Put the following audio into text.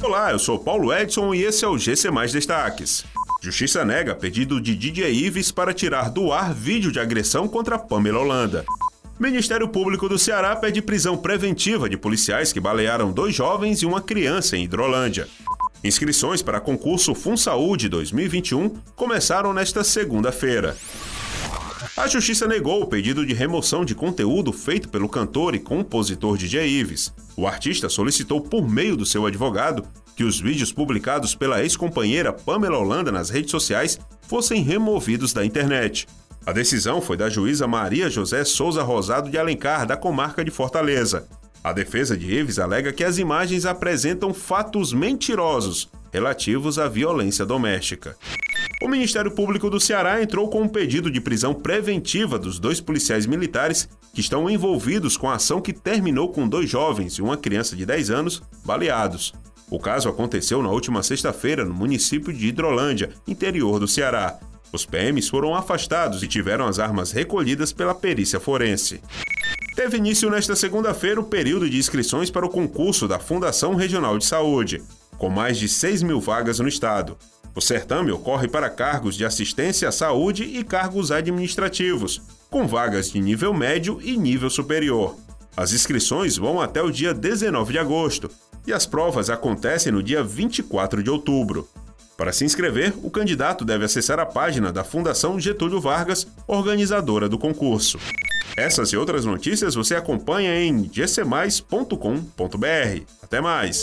Olá, eu sou Paulo Edson e esse é o GC Mais Destaques. Justiça nega pedido de DJ Ives para tirar do ar vídeo de agressão contra Pamela Holanda. Ministério Público do Ceará pede prisão preventiva de policiais que balearam dois jovens e uma criança em Hidrolândia. Inscrições para concurso FunSaúde 2021 começaram nesta segunda-feira. A Justiça negou o pedido de remoção de conteúdo feito pelo cantor e compositor DJ Ives. O artista solicitou por meio do seu advogado que os vídeos publicados pela ex-companheira Pamela Holanda nas redes sociais fossem removidos da internet. A decisão foi da juíza Maria José Souza Rosado de Alencar, da comarca de Fortaleza. A defesa de Ives alega que as imagens apresentam fatos mentirosos relativos à violência doméstica. O Ministério Público do Ceará entrou com um pedido de prisão preventiva dos dois policiais militares que estão envolvidos com a ação que terminou com dois jovens e uma criança de 10 anos baleados. O caso aconteceu na última sexta-feira no município de Hidrolândia, interior do Ceará. Os PMs foram afastados e tiveram as armas recolhidas pela perícia forense. Teve início nesta segunda-feira o período de inscrições para o concurso da Fundação Regional de Saúde, com mais de 6 mil vagas no estado. O certame ocorre para cargos de assistência à saúde e cargos administrativos, com vagas de nível médio e nível superior. As inscrições vão até o dia 19 de agosto e as provas acontecem no dia 24 de outubro. Para se inscrever, o candidato deve acessar a página da Fundação Getúlio Vargas, organizadora do concurso. Essas e outras notícias você acompanha em gcmais.com.br. Até mais!